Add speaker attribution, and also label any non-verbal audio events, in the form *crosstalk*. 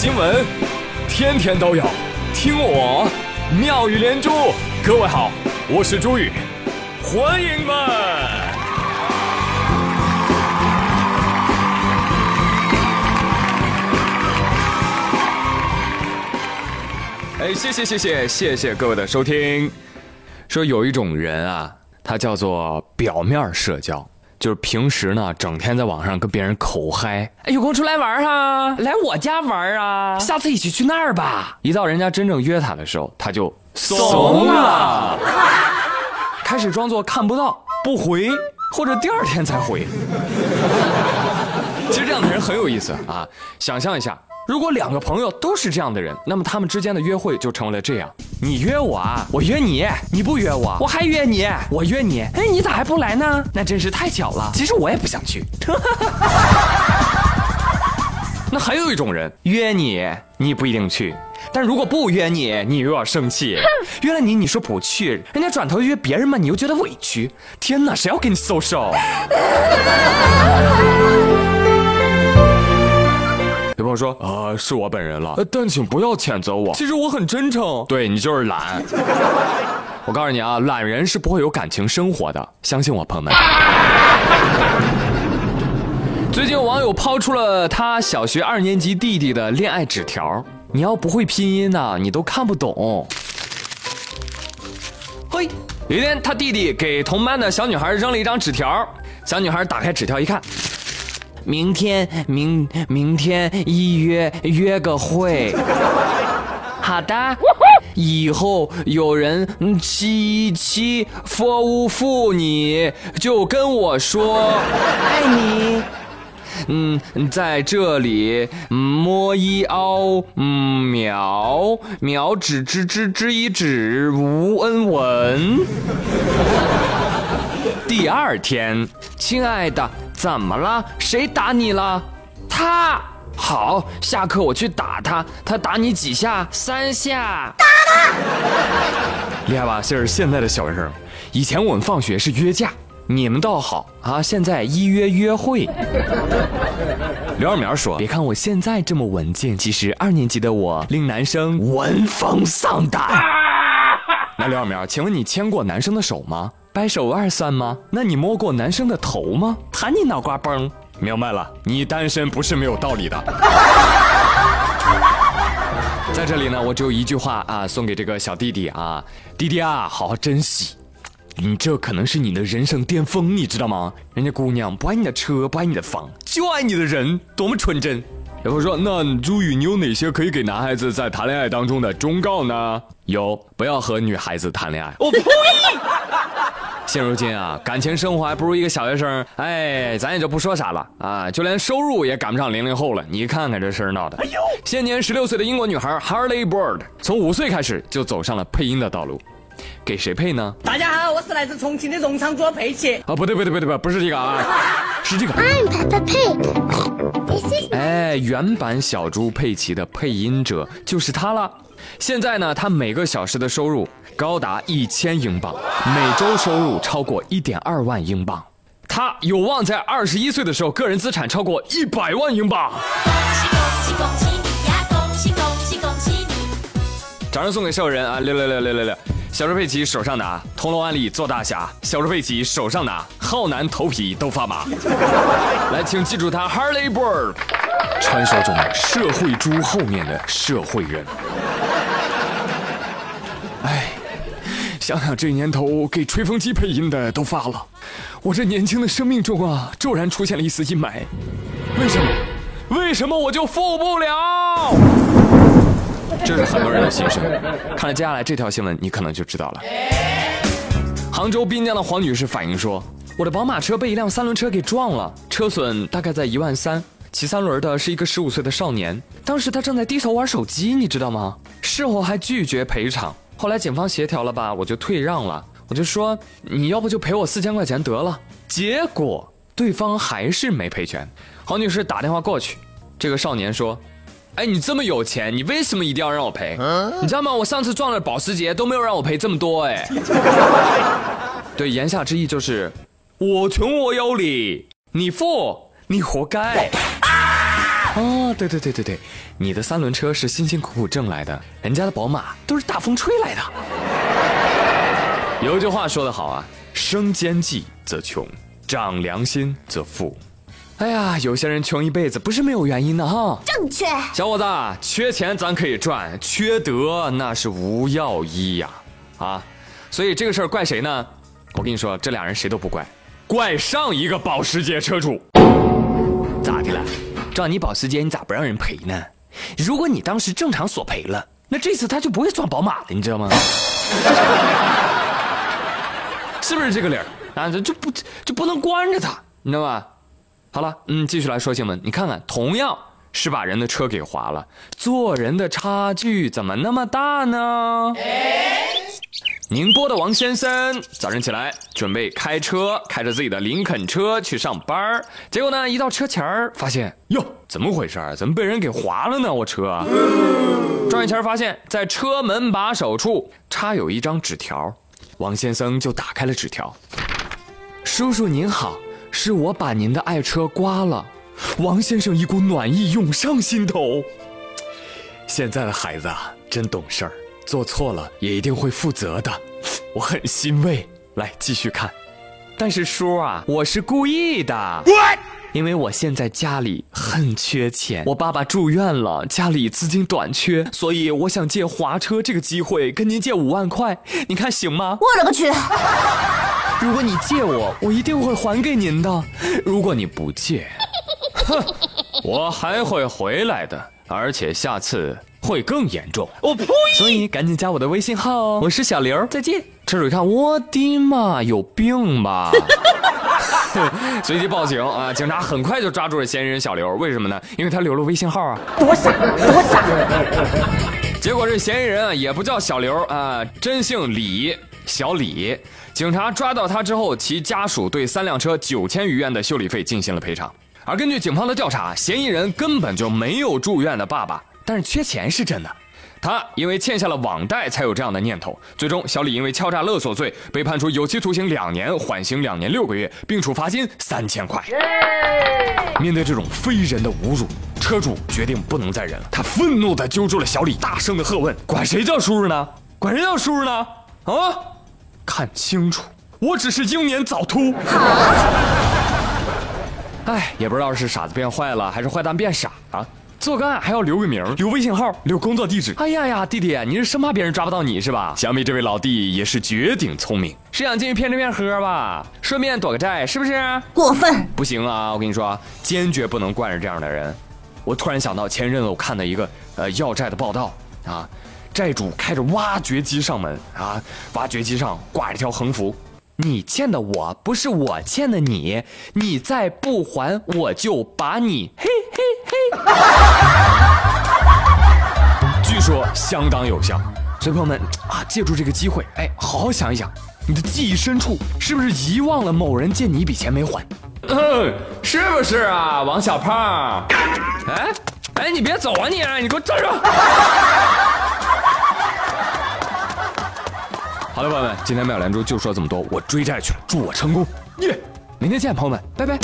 Speaker 1: 新闻，天天都有，听我妙语连珠。各位好，我是朱宇，欢迎们。哎，谢谢谢谢谢谢各位的收听。说有一种人啊，他叫做表面社交。就是平时呢，整天在网上跟别人口嗨，哎，有空出来玩啊，来我家玩啊，下次一起去那儿吧。一到人家真正约他的时候，他就怂了，开始装作看不到、不回，或者第二天才回。其实这样的人很有意思啊，想象一下。如果两个朋友都是这样的人，那么他们之间的约会就成为了这样：你约我啊，我约你，你不约我，我还约你，我约你，哎，你咋还不来呢？那真是太巧了。其实我也不想去。那还有一种人，约你，你不一定去；但如果不约你，你又要生气。约了你，你说不去，人家转头约别人嘛，你又觉得委屈。天哪，谁要跟你 social？*laughs* 说啊，是我本人了，但请不要谴责我。其实我很真诚，对你就是懒。*laughs* 我告诉你啊，懒人是不会有感情生活的，相信我，朋友们。*laughs* 最近有网友抛出了他小学二年级弟弟的恋爱纸条，你要不会拼音呢，你都看不懂。嘿，有一天他弟弟给同班的小女孩扔了一张纸条，小女孩打开纸条一看。明天，明明天一约约个会，好的。以后有人七七服务服你，就跟我说爱你。嗯，在这里，摸一凹，嗯，秒秒指指指指一指，吴恩文。第二天，亲爱的。怎么了？谁打你了？他好，下课我去打他。他打你几下？三下。打他！厉害吧？这是现在的小学生。以前我们放学是约架，你们倒好啊，现在一约约会。刘二苗说：“别看我现在这么文静，其实二年级的我令男生闻风丧胆。*laughs* ”那刘二苗，请问你牵过男生的手吗？掰手腕算吗？那你摸过男生的头吗？弹你脑瓜崩！明白了，你单身不是没有道理的。*laughs* 在这里呢，我只有一句话啊，送给这个小弟弟啊，弟弟啊，好好珍惜，你这可能是你的人生巅峰，你知道吗？人家姑娘不爱你的车，不爱你的房，就爱你的人，多么纯真。然后说，那朱宇，你有哪些可以给男孩子在谈恋爱当中的忠告呢？有，不要和女孩子谈恋爱。我呸！现如今啊，感情生活还不如一个小学生。哎，咱也就不说啥了啊，就连收入也赶不上零零后了。你看看这事儿闹的。哎呦，现年十六岁的英国女孩 Harley Bird 从五岁开始就走上了配音的道路，给谁配呢？
Speaker 2: 大家好，我是来自重庆的荣昌做佩奇。
Speaker 1: 啊，不对不对不对不不是这个啊，是这个。I'm Peppa Pig。在，原版小猪佩奇的配音者就是他了。现在呢，他每个小时的收入。高达一千英镑，每周收入超过一点二万英镑，他有望在二十一岁的时候个人资产超过一百万英镑。恭喜恭喜恭喜你呀！恭喜恭喜恭喜你！掌声送给所有人啊！六六六六六六！小猪佩奇手上拿铜锣湾里做大侠，小猪佩奇手上拿浩南头皮都发麻。来，请记住他 Harley Bird，传说中社会猪后面的社会人。哎。想想这年头给吹风机配音的都发了，我这年轻的生命中啊，骤然出现了一丝阴霾。为什么？为什么我就富不了？这是很多人的心声。看了接下来这条新闻，你可能就知道了。杭州滨江的黄女士反映说：“我的宝马车被一辆三轮车给撞了，车损大概在一万三。骑三轮的是一个十五岁的少年，当时他正在低头玩手机，你知道吗？事后还拒绝赔偿。”后来警方协调了吧，我就退让了，我就说你要不就赔我四千块钱得了。结果对方还是没赔全。黄女士打电话过去，这个少年说：“哎，你这么有钱，你为什么一定要让我赔？你知道吗？我上次撞了保时捷都没有让我赔这么多哎。” *laughs* 对，言下之意就是我穷我有理，你富你活该。哦，对对对对对，你的三轮车是辛辛苦苦挣来的，人家的宝马都是大风吹来的。有一句话说得好啊，生奸计则穷，长良心则富。哎呀，有些人穷一辈子不是没有原因的哈。
Speaker 3: 正确。
Speaker 1: 小伙子，缺钱咱可以赚，缺德那是无药医呀！啊，所以这个事儿怪谁呢？我跟你说，这俩人谁都不怪，怪上一个保时捷车主。咋的了？撞你保时捷，你咋不让人赔呢？如果你当时正常索赔了，那这次他就不会撞宝马了，你知道吗？*laughs* 是不是这个理儿啊？这就不就不能关着他，你知道吧？好了，嗯，继续来说新闻。你看看，同样是把人的车给划了，做人的差距怎么那么大呢？宁波的王先生早晨起来准备开车，开着自己的林肯车去上班结果呢，一到车前儿，发现哟，怎么回事儿？怎么被人给划了呢？我车转一圈，发现在车门把手处插有一张纸条，王先生就打开了纸条。叔叔您好。是我把您的爱车刮了，王先生一股暖意涌上心头。现在的孩子啊，真懂事儿，做错了也一定会负责的，我很欣慰。来继续看，但是叔啊，我是故意的，因为我现在家里很缺钱，我爸爸住院了，家里资金短缺，所以我想借划车这个机会跟您借五万块，你看行吗？
Speaker 3: 我勒个去！
Speaker 1: 如果你借我，我一定会还给您的。如果你不借，哼，我还会回来的，而且下次会更严重。我呸！所以赶紧加我的微信号哦，我是小刘，再见。车主一看，我的妈，有病吧？*laughs* 随即报警啊！警察很快就抓住了嫌疑人小刘，为什么呢？因为他留了微信号啊。
Speaker 3: 多傻，多傻！
Speaker 1: 结果这嫌疑人啊，也不叫小刘啊，真姓李，小李。警察抓到他之后，其家属对三辆车九千余元的修理费进行了赔偿。而根据警方的调查，嫌疑人根本就没有住院的爸爸，但是缺钱是真的。他因为欠下了网贷，才有这样的念头。最终，小李因为敲诈勒索罪被判处有期徒刑两年，缓刑两年六个月，并处罚金三千块。面对这种非人的侮辱，车主决定不能再忍了。他愤怒地揪住了小李，大声地喝问：“管谁叫叔叔呢？管谁叫叔叔呢？啊！”看清楚，我只是英年早秃。哎，也不知道是傻子变坏了，还是坏蛋变傻啊！做个案还要留个名，留微信号，留工作地址。哎呀呀，弟弟，你是生怕别人抓不到你是吧？想必这位老弟也是绝顶聪明，是想进去骗吃骗喝吧？顺便躲个债，是不是？
Speaker 3: 过分！
Speaker 1: 不行啊！我跟你说，坚决不能惯着这样的人。我突然想到前阵子我看的一个呃要债的报道啊。债主开着挖掘机上门啊！挖掘机上挂着条横幅：“你欠的我不是我欠的你，你再不还我就把你嘿嘿嘿。” *laughs* 据说相当有效，所以朋友们啊，借助这个机会，哎，好好想一想，你的记忆深处是不是遗忘了某人借你一笔钱没还？*laughs* 嗯，是不是啊，王小胖？哎哎，你别走啊你！你给我站住！好了，朋友们，今天妙连珠就说这么多，我追债去了，祝我成功，耶！明天见，朋友们，拜拜。